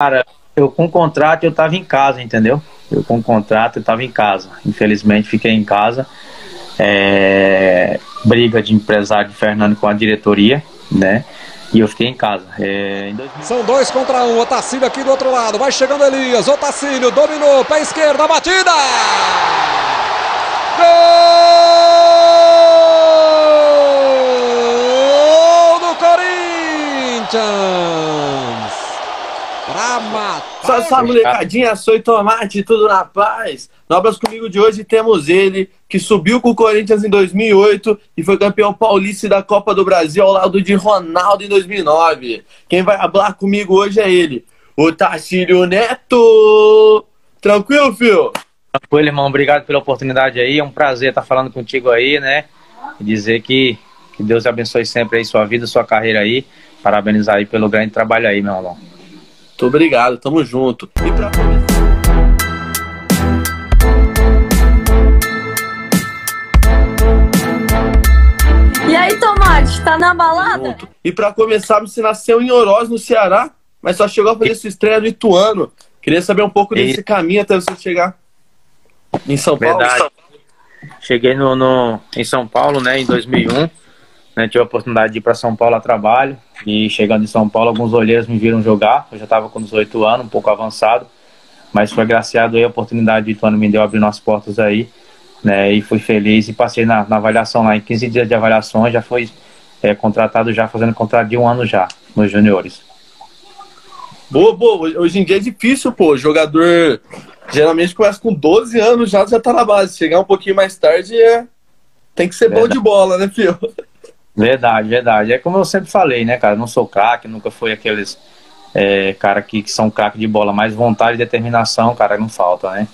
Cara, eu com contrato eu tava em casa, entendeu? Eu com contrato eu tava em casa. Infelizmente fiquei em casa. É, briga de empresário de Fernando com a diretoria, né? E eu fiquei em casa. É, em 2000... São dois contra um. Otacílio aqui do outro lado. Vai chegando Elias. Otacílio dominou. Pé esquerda. Batida. Gol do Corinthians. Pra matar. Só essa molecadinha, sou tomate, tudo na paz. Nobras comigo de hoje temos ele, que subiu com o Corinthians em 2008 e foi campeão paulista da Copa do Brasil ao lado de Ronaldo em 2009. Quem vai falar comigo hoje é ele, o Tacílio Neto. Tranquilo, filho? Tranquilo, irmão. Obrigado pela oportunidade aí. É um prazer estar falando contigo aí, né? E dizer que, que Deus abençoe sempre aí sua vida, sua carreira aí. Parabenizar aí pelo grande trabalho aí, meu irmão. Muito obrigado, tamo junto. E pra E aí, Tomate, tá na balada? E pra começar, você nasceu em Oroz, no Ceará, mas só chegou a fazer sua estreia no Ituano. Queria saber um pouco desse E- caminho até você chegar em São Paulo. Verdade. Cheguei no, no- em São Paulo, né, em 2001. Né, tive a oportunidade de ir para São Paulo a trabalho. E chegando em São Paulo, alguns olheiros me viram jogar. Eu já estava com 18 anos, um pouco avançado. Mas foi graciado aí a oportunidade de Ituano me deu abrir as portas aí. Né, e fui feliz e passei na, na avaliação lá. Em 15 dias de avaliação, já foi é, contratado já, fazendo contrato de um ano já, nos juniores. Boa, boa. Hoje em dia é difícil, pô. Jogador geralmente começa com 12 anos, já, já tá na base. Chegar um pouquinho mais tarde é. Tem que ser bom de bola, né, filho? Verdade, verdade. É como eu sempre falei, né, cara? Não sou craque, nunca fui aqueles é, cara que, que são craque de bola, mas vontade e determinação, cara, não falta, né?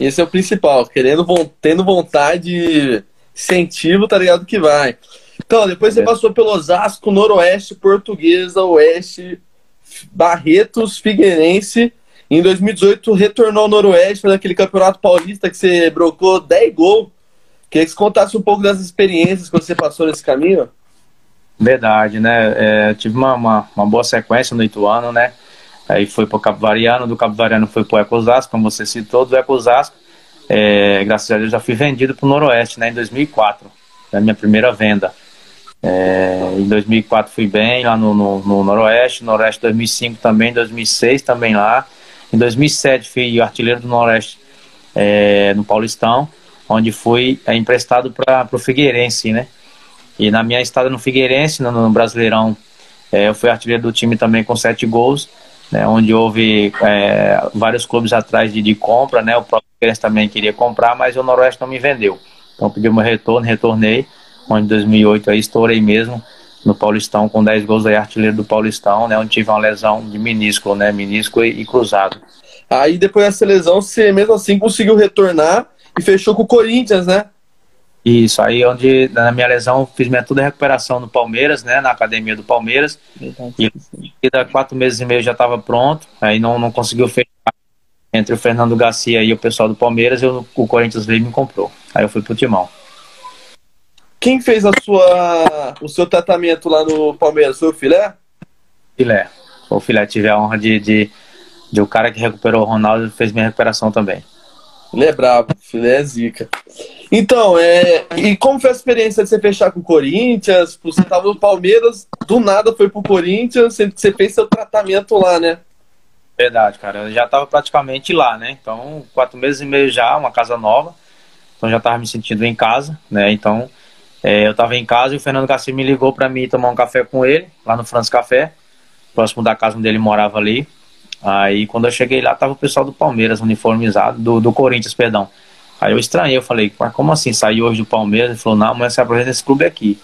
Esse é o principal. Querendo, tendo vontade, incentivo, tá ligado que vai. Então, depois você É. passou pelo Osasco, Noroeste, Portuguesa, Oeste, Barretos, Figueirense. Em 2018, retornou ao Noroeste, fazendo aquele campeonato paulista que você brocou 10 gols. Queria que você contasse um pouco das experiências que você passou nesse caminho. Verdade, né? É, tive uma, uma, uma boa sequência no Ituano, né? Aí foi pro Capivariano, do Capivariano foi pro Ecosasco, como você citou, do Ecosasco. É, graças a Deus já fui vendido pro Noroeste, né? Em 2004, foi a minha primeira venda. É, em 2004 fui bem lá no, no, no Noroeste, Noroeste 2005 também, 2006 também lá. Em 2007 fui artilheiro do Noroeste é, no Paulistão, onde fui é, emprestado para o Figueirense, né? E na minha estada no Figueirense, no, no Brasileirão, é, eu fui artilheiro do time também com sete gols, né, onde houve é, vários clubes atrás de, de compra, né? O próprio Figueirense também queria comprar, mas o Noroeste não me vendeu. Então pedi meu retorno, retornei, onde em 2008 aí estourei mesmo no Paulistão com 10 gols aí, artilheiro do Paulistão, né? Onde tive uma lesão de menisco, né? Menisco e, e cruzado. Aí depois dessa lesão, você mesmo assim conseguiu retornar e fechou com o Corinthians, né? Isso, aí onde na minha lesão fiz minha toda a recuperação no Palmeiras, né? Na academia do Palmeiras. E e dá quatro meses e meio já estava pronto, aí não, não conseguiu fechar entre o Fernando Garcia e o pessoal do Palmeiras, eu, o Corinthians veio e me comprou. Aí eu fui pro Timão. Quem fez a sua, o seu tratamento lá no Palmeiras? Foi o Filé? Filé. O Filé tive a honra de, de, de o cara que recuperou o Ronaldo fez minha recuperação também. Ele é brabo, o Filé é zica. Então, é, e como foi a experiência de você fechar com o Corinthians? Você tava no Palmeiras, do nada foi pro Corinthians, sendo que você fez seu tratamento lá, né? Verdade, cara. Eu já estava praticamente lá, né? Então, quatro meses e meio já, uma casa nova. Então já estava me sentindo em casa, né? Então, é, eu estava em casa e o Fernando Garcia me ligou para mim tomar um café com ele, lá no France Café, próximo da casa onde ele morava ali. Aí, quando eu cheguei lá, tava o pessoal do Palmeiras uniformizado, do, do Corinthians, perdão. Aí eu estranhei, eu falei, mas como assim? Saiu hoje do Palmeiras? Ele falou, não, amanhã você apresenta esse clube aqui.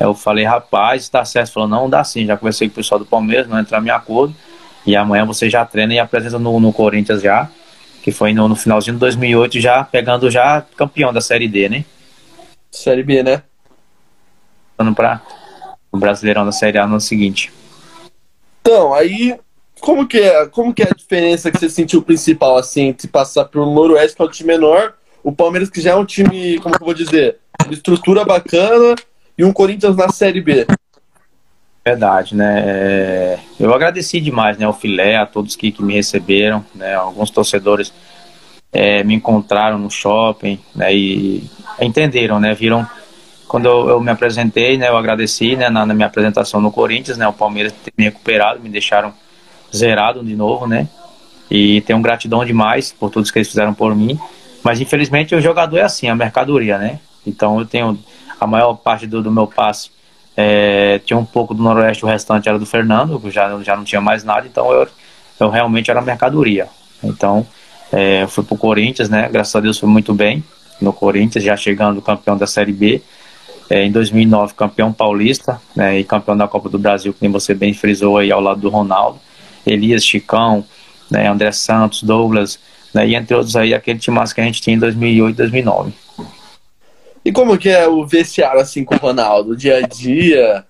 Aí eu falei, rapaz, tá certo. Ele falou, não, dá sim. Já conversei com o pessoal do Palmeiras, não entrar em acordo. E amanhã você já treina e apresenta no, no Corinthians já, que foi no, no finalzinho de 2008, já pegando já campeão da Série D, né? Série B, né? Passando para o Brasileirão da Série A no ano seguinte. Então, aí, como que é, como que é a diferença que você sentiu principal, assim, entre passar pro Noroeste, que é um time menor, o Palmeiras, que já é um time, como que eu vou dizer, de estrutura bacana, e um Corinthians na Série B? Verdade, né? É, eu agradeci demais, né, ao Filé, a todos que, que me receberam, né? Alguns torcedores é, me encontraram no shopping, né? E entenderam, né? Viram quando eu, eu me apresentei, né? Eu agradeci, né? Na, na, minha apresentação no Corinthians, né? O Palmeiras ter me recuperado, me deixaram zerado de novo, né? E tenho gratidão demais por tudo que eles fizeram por mim. Mas infelizmente o jogador é assim, a mercadoria, né? Então eu tenho a maior parte do, do meu passe é, tinha um pouco do Noroeste, o restante era do Fernando, já, já não tinha mais nada, então eu, eu realmente era mercadoria. Então, é, fui pro Corinthians, né? Graças a Deus foi muito bem no Corinthians, já chegando campeão da Série B. É, em 2009, campeão paulista né, e campeão da Copa do Brasil, que você bem frisou aí ao lado do Ronaldo, Elias, Chicão, né, André Santos, Douglas, né, e entre outros aí, aquele time que a gente tinha em 2008 e 2009. E como que é o vestiário assim com o Ronaldo, dia a dia?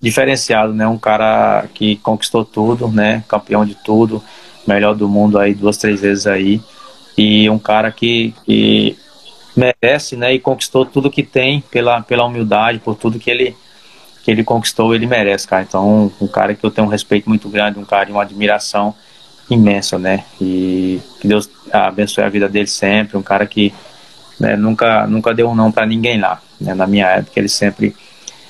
Diferenciado, né? Um cara que conquistou tudo, né? Campeão de tudo, melhor do mundo aí duas, três vezes aí. E um cara que, que merece, né? E conquistou tudo que tem pela, pela humildade, por tudo que ele, que ele conquistou, ele merece, cara. Então, um cara que eu tenho um respeito muito grande, um cara e uma admiração imensa, né? E que Deus abençoe a vida dele sempre, um cara que né, nunca, nunca deu um não para ninguém lá. Né, na minha época, ele sempre.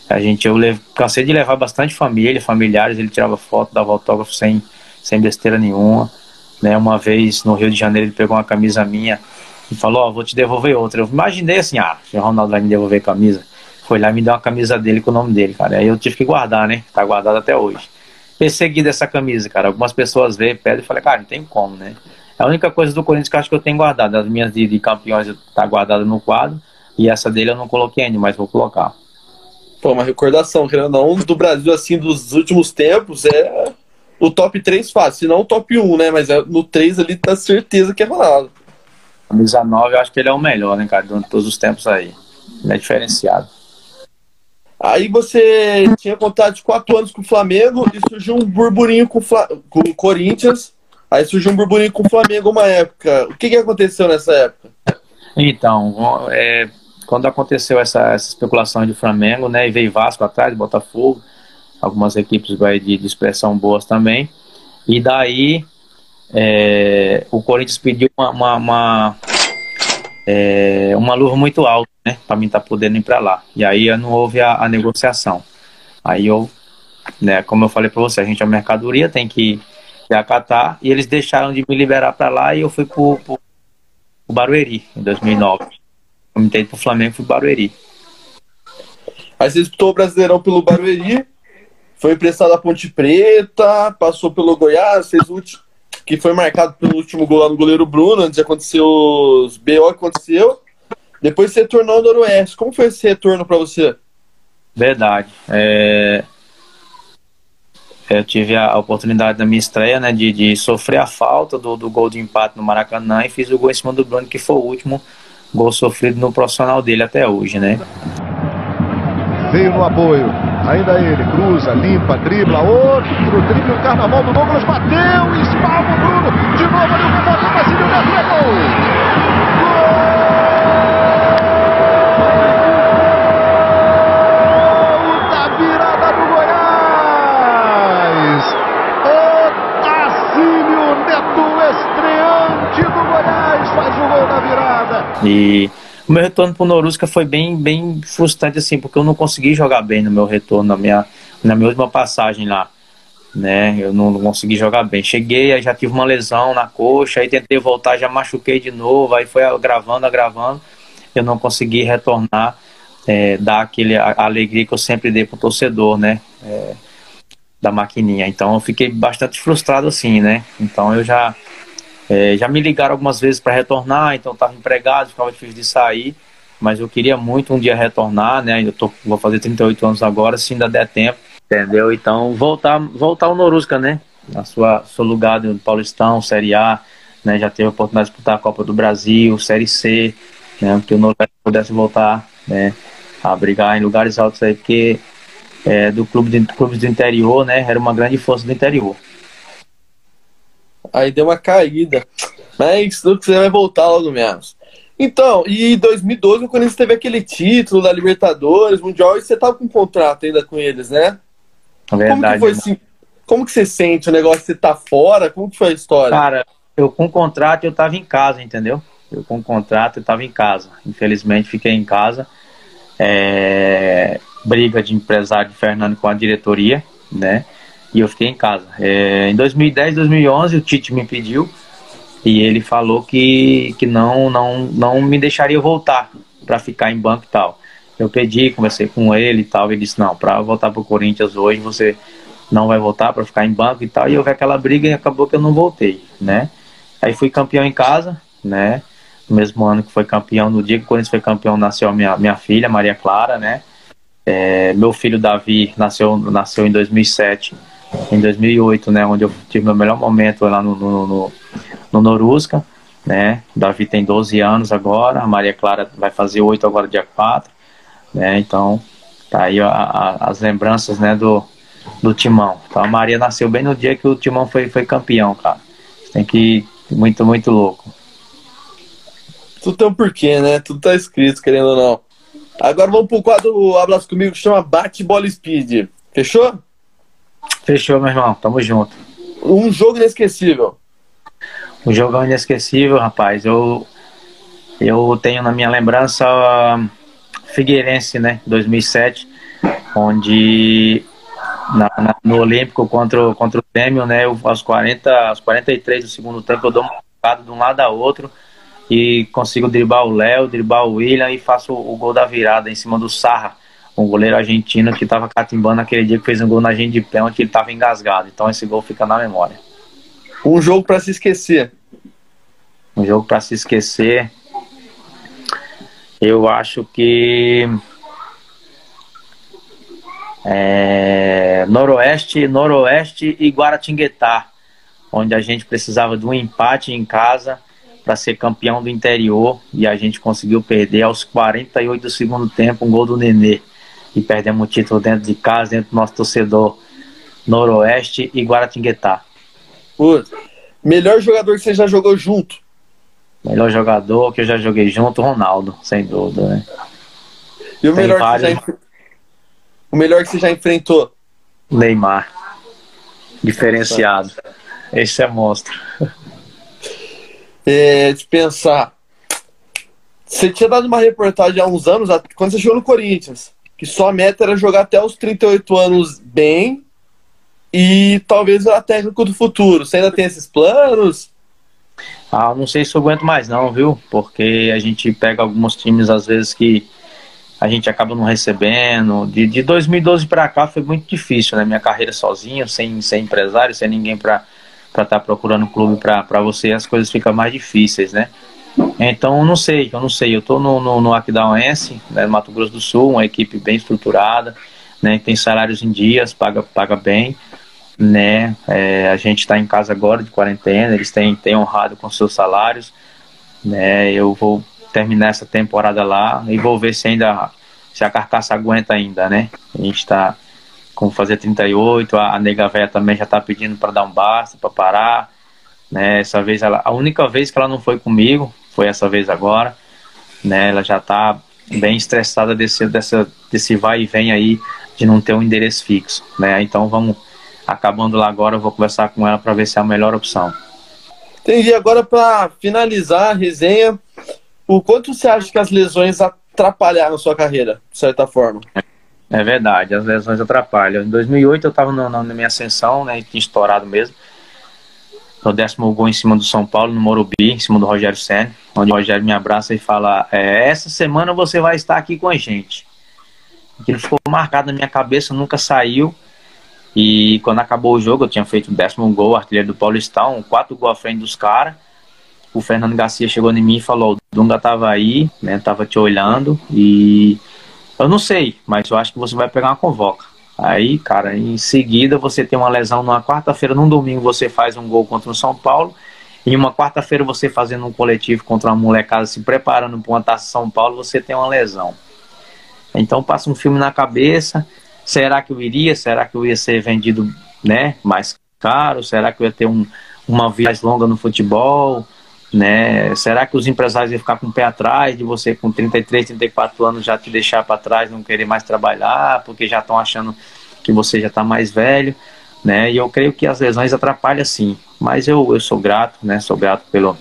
A gente, eu cansei de levar bastante família, familiares, ele tirava foto, dava autógrafo sem, sem besteira nenhuma. Né, uma vez no Rio de Janeiro, ele pegou uma camisa minha e falou: Ó, oh, vou te devolver outra. Eu imaginei assim: ah, o Ronaldo vai me devolver camisa. Foi lá e me deu uma camisa dele com o nome dele, cara. Aí eu tive que guardar, né? Tá guardado até hoje. Persegui dessa camisa, cara. Algumas pessoas veem, pedem e falei, cara, não tem como, né? A única coisa do Corinthians que eu acho que eu tenho guardado, as minhas de, de campeões tá guardada no quadro, e essa dele eu não coloquei ainda, mas vou colocar. Pô, uma recordação, querendo não, do Brasil, assim, dos últimos tempos, é o top 3 fácil, se não o top 1, né? Mas é, no 3 ali tá certeza que é Ronaldo. Camisa 9, eu acho que ele é o melhor, né, cara, de todos os tempos aí. Ele é diferenciado. Aí você tinha contato de 4 anos com o Flamengo e surgiu um burburinho com, com o Corinthians. Aí surgiu um burburinho com o Flamengo uma época. O que, que aconteceu nessa época? Então, é, quando aconteceu essa, essa, especulação de Flamengo, né, e veio Vasco atrás, Botafogo, algumas equipes vai, de, de expressão boas também, e daí é, o Corinthians pediu uma, uma, uma, é, uma luva muito alta, né, para mim estar tá podendo ir para lá. E aí não houve a, a, negociação. Aí eu, né, como eu falei para você, a gente é mercadoria, tem que acatar, e eles deixaram de me liberar para lá e eu fui pro, pro, pro Barueri em 2009. Eu me para pro Flamengo fui pro Barueri. Aí você disputou o Brasileirão pelo Barueri, foi emprestado a Ponte Preta, passou pelo Goiás, fez o último, que foi marcado pelo último gol lá no goleiro Bruno, antes de acontecer os BO que aconteceu. Depois você retornou ao Noroeste. Como foi esse retorno para você? Verdade. É... Eu tive a oportunidade da minha estreia, né, de, de sofrer a falta do, do gol de empate no Maracanã e fiz o gol em cima do Bruno, que foi o último gol sofrido no profissional dele até hoje, né. Veio no apoio, ainda ele, cruza, limpa, dribla, outro dribla, o carnaval do Douglas bateu, espalma o Bruno, de novo ali o rebote pra cima, o Neto é gol! E o meu retorno pro Norusca foi bem, bem frustrante, assim, porque eu não consegui jogar bem no meu retorno, na minha, na minha última passagem lá. Né, eu não, não consegui jogar bem. Cheguei, aí já tive uma lesão na coxa, aí tentei voltar, já machuquei de novo, aí foi agravando, agravando. Eu não consegui retornar, é, dar aquele, a, a, alegria que eu sempre dei pro torcedor, né? É, da maquininha. Então eu fiquei bastante frustrado assim, né? Então eu já é, já me ligaram algumas vezes para retornar, então estava empregado, ficava difícil de sair, mas eu queria muito um dia retornar, né? Eu tô, vou fazer 38 anos agora, se ainda der tempo, entendeu? Então voltar, voltar ao Norusca, né? Na sua seu lugar do Paulistão, Série A, né? Já teve a oportunidade de disputar a Copa do Brasil, Série C, né? Que o Norusca pudesse voltar, né? A brigar em lugares altos aí, porque é, do clube de, clubes do interior, né? Era uma grande força do interior aí deu uma caída. Mas tudo que você vai voltar logo menos. Então, e em 2012 o Corinthians teve aquele título da Libertadores, Mundial, e você tava com um contrato ainda com eles, né? Verdade, como que foi irmão. assim? Como que você sente o negócio? Você tá fora? Como que foi a história? Cara, eu com contrato eu tava em casa, entendeu? Eu com contrato eu tava em casa. Infelizmente fiquei em casa. É, briga de empresário de Fernando com a diretoria, né? E eu fiquei em casa. É, em 2010, 2011 o Tite me pediu e ele falou que, que não, não, não me deixaria voltar para ficar em banco e tal. Eu pedi, conversei com ele e tal. Ele disse: Não, para voltar para o Corinthians hoje você não vai voltar para ficar em banco e tal. E houve aquela briga e acabou que eu não voltei, né? Aí fui campeão em casa, né? No mesmo ano que foi campeão, no dia que o Corinthians foi campeão, nasceu minha, minha filha, Maria Clara, né? É, meu filho Davi nasceu, nasceu em 2007, em 2008, né? Onde eu tive meu melhor momento lá no, no, no, no Norusca, né? Davi tem 12 anos agora, a Maria Clara vai fazer 8 agora, dia 4, né? Então, tá aí a, a, as lembranças, né, do, do Timão. Então, a Maria nasceu bem no dia que o Timão foi, foi campeão, cara. Tem que muito, muito louco. Tudo tem um porquê, né? Tudo tá escrito, querendo ou não. Agora vamos pro quadro Hablas Comigo que chama Bate Bola Speed. Fechou? Fechou, meu irmão. Tamo junto. Um jogo inesquecível. Um jogão inesquecível, rapaz. Eu, eu tenho na minha lembrança Figueirense, né? 2007, onde na, na, no Olímpico contra, contra o Grêmio, né? Eu, aos, 40, aos 43 do segundo tempo, eu dou uma de um lado a outro e consigo driblar o Léo, driblar o William e faço o gol da virada em cima do Sarra, um goleiro argentino que estava catimbando aquele dia que fez um gol na gente de pênalti, ele estava engasgado. Então esse gol fica na memória. Um jogo para se esquecer. Um jogo para se esquecer. Eu acho que é, Noroeste, Noroeste e Guaratinguetá, onde a gente precisava de um empate em casa para ser campeão do interior e a gente conseguiu perder aos 48 do segundo tempo um gol do Nenê e perdemos o título dentro de casa, dentro do nosso torcedor Noroeste e Guaratinguetá. Putz. Melhor jogador que você já jogou junto? Melhor jogador que eu já joguei junto, Ronaldo, sem dúvida, né? E o melhor, vários... que já, o melhor que você já enfrentou? Neymar. Diferenciado. Esse é monstro. É, de pensar. Você tinha dado uma reportagem há uns anos, quando você chegou no Corinthians, que sua meta era jogar até os 38 anos bem e talvez a técnico do futuro. Você ainda tem esses planos? Ah, não sei se eu aguento mais não, viu? Porque a gente pega alguns times às vezes que a gente acaba não recebendo. De, de 2012 para cá foi muito difícil, né? Minha carreira sozinho, sem, sem empresário, sem ninguém para estar tá procurando clube para você, as coisas ficam mais difíceis, né? Então, não sei, eu não sei. Eu tô no, no, no Aquidauense, né, Mato Grosso do Sul, uma equipe bem estruturada, né? Tem salários em dias, paga, paga bem né? É, a gente está em casa agora de quarentena, eles têm, têm honrado com seus salários, né? Eu vou terminar essa temporada lá e vou ver se ainda se a carcaça aguenta ainda, né? A gente está com fazer 38, a, a nega véia também já está pedindo para dar um basta, para parar, né? Essa vez ela, a única vez que ela não foi comigo foi essa vez agora, né? Ela já está bem estressada desse dessa desse vai e vem aí de não ter um endereço fixo, né? Então vamos acabando lá agora, eu vou conversar com ela para ver se é a melhor opção. Entendi. Agora, para finalizar a resenha, o quanto você acha que as lesões atrapalharam a sua carreira, de certa forma? É verdade, as lesões atrapalham. Em 2008 eu estava na minha ascensão, né, tinha estourado mesmo. No décimo gol em cima do São Paulo, no Morumbi, em cima do Rogério Senna, onde o Rogério me abraça e fala: é, Essa semana você vai estar aqui com a gente. Aquilo ficou marcado na minha cabeça, nunca saiu. E quando acabou o jogo, eu tinha feito o décimo gol, artilheiro do Paulistão, quatro gols à frente dos caras. O Fernando Garcia chegou em mim e falou: o Dunga tava aí, né? Tava te olhando e eu não sei, mas eu acho que você vai pegar uma convoca. Aí, cara, em seguida você tem uma lesão numa quarta-feira, num domingo você faz um gol contra o São Paulo. E uma quarta-feira você fazendo um coletivo contra uma molecada se preparando para uma taça São Paulo, você tem uma lesão. Então passa um filme na cabeça, Será que eu iria? Será que eu ia ser vendido né, mais caro? Será que eu ia ter um, uma vida mais longa no futebol? Né? Será que os empresários iam ficar com o pé atrás de você com 33, 34 anos já te deixar para trás, não querer mais trabalhar, porque já estão achando que você já está mais velho, né? E eu creio que as lesões atrapalham sim, mas eu, eu sou grato, né? Sou grato pelo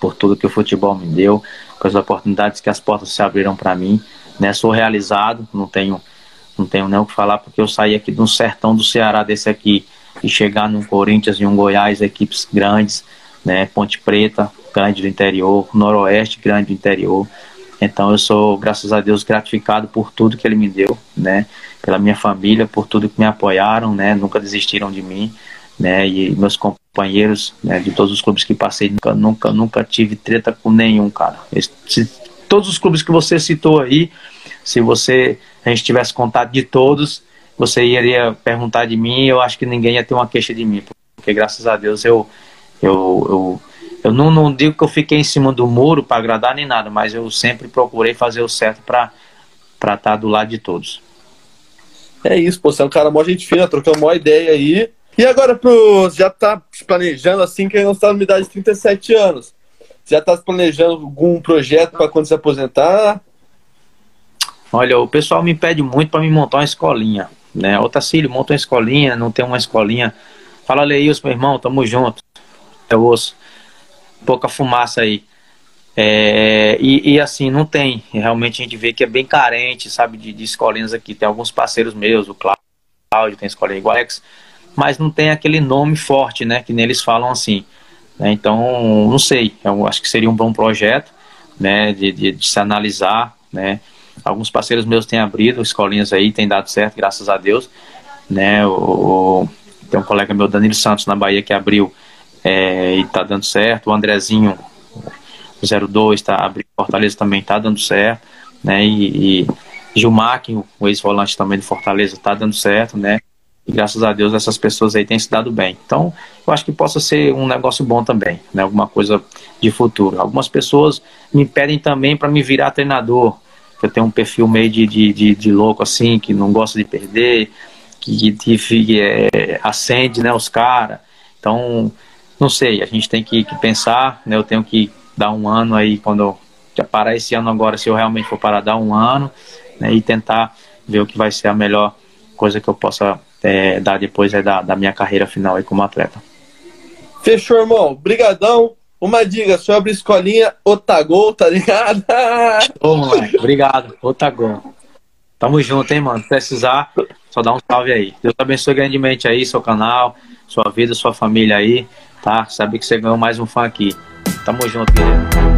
por tudo que o futebol me deu, pelas oportunidades que as portas se abriram para mim, né? Sou realizado, não tenho não tenho nem o que falar porque eu saí aqui de um sertão do Ceará desse aqui e chegar num Corinthians e um Goiás, equipes grandes, né? Ponte Preta, grande do interior, Noroeste, grande do interior. Então eu sou, graças a Deus, gratificado por tudo que ele me deu, né? Pela minha família, por tudo que me apoiaram, né? Nunca desistiram de mim, né? E meus companheiros, né? De todos os clubes que passei, nunca, nunca, nunca tive treta com nenhum, cara. Se, todos os clubes que você citou aí, se você a gente tivesse contato de todos, você iria perguntar de mim, eu acho que ninguém ia ter uma queixa de mim, porque graças a Deus eu eu, eu eu não, não digo que eu fiquei em cima do muro para agradar nem nada, mas eu sempre procurei fazer o certo para estar tá do lado de todos. É isso, pô, você é um cara mó gente fina, trocou uma ideia aí. E agora, pro, já tá se planejando assim, que não está na idade de 37 anos. Já está se planejando algum projeto para quando se aposentar? Olha, o pessoal me pede muito para me montar uma escolinha, né? Ô Tacílio, monta uma escolinha, não tem uma escolinha. Fala, Leils, meu irmão, tamo junto. Eu ouço pouca fumaça aí. É, e, e, assim, não tem. Realmente a gente vê que é bem carente, sabe, de, de escolinhas aqui. Tem alguns parceiros meus, o Cláudio tem escolinha igual Alex, mas não tem aquele nome forte, né? Que neles falam assim. Né, então, não sei. Eu acho que seria um bom projeto, né? De, de, de se analisar, né? Alguns parceiros meus têm abrido escolinhas aí, tem dado certo, graças a Deus. Né? O, tem um colega meu, Danilo Santos, na Bahia, que abriu é, e tá dando certo. O Andrezinho 02 tá abrindo Fortaleza também tá dando certo, né? E, e Gilmar, o ex-volante também do Fortaleza, tá dando certo, né? E graças a Deus essas pessoas aí têm se dado bem. Então, eu acho que possa ser um negócio bom também, né? Alguma coisa de futuro. Algumas pessoas me pedem também para me virar treinador. Eu tenho um perfil meio de, de, de, de louco assim, que não gosta de perder, que, que, que é, acende né, os caras. Então, não sei, a gente tem que, que, pensar, né? Eu tenho que dar um ano aí, quando eu parar esse ano agora, se eu realmente for parar, dar um ano, né? E tentar ver o que vai ser a melhor coisa que eu possa é, dar depois é da, da minha carreira final aí como atleta. Fechou, irmão. Brigadão. Uma dica sobre escolinha Otagol, tá ligado? Ô, moleque, obrigado. Otagol. Tamo junto, hein, mano. Precisar, só dá um salve aí. Deus abençoe grandemente aí seu canal, sua vida, sua família aí tá? Sabe que você ganhou mais um fã aqui. Tamo junto, guerreiro.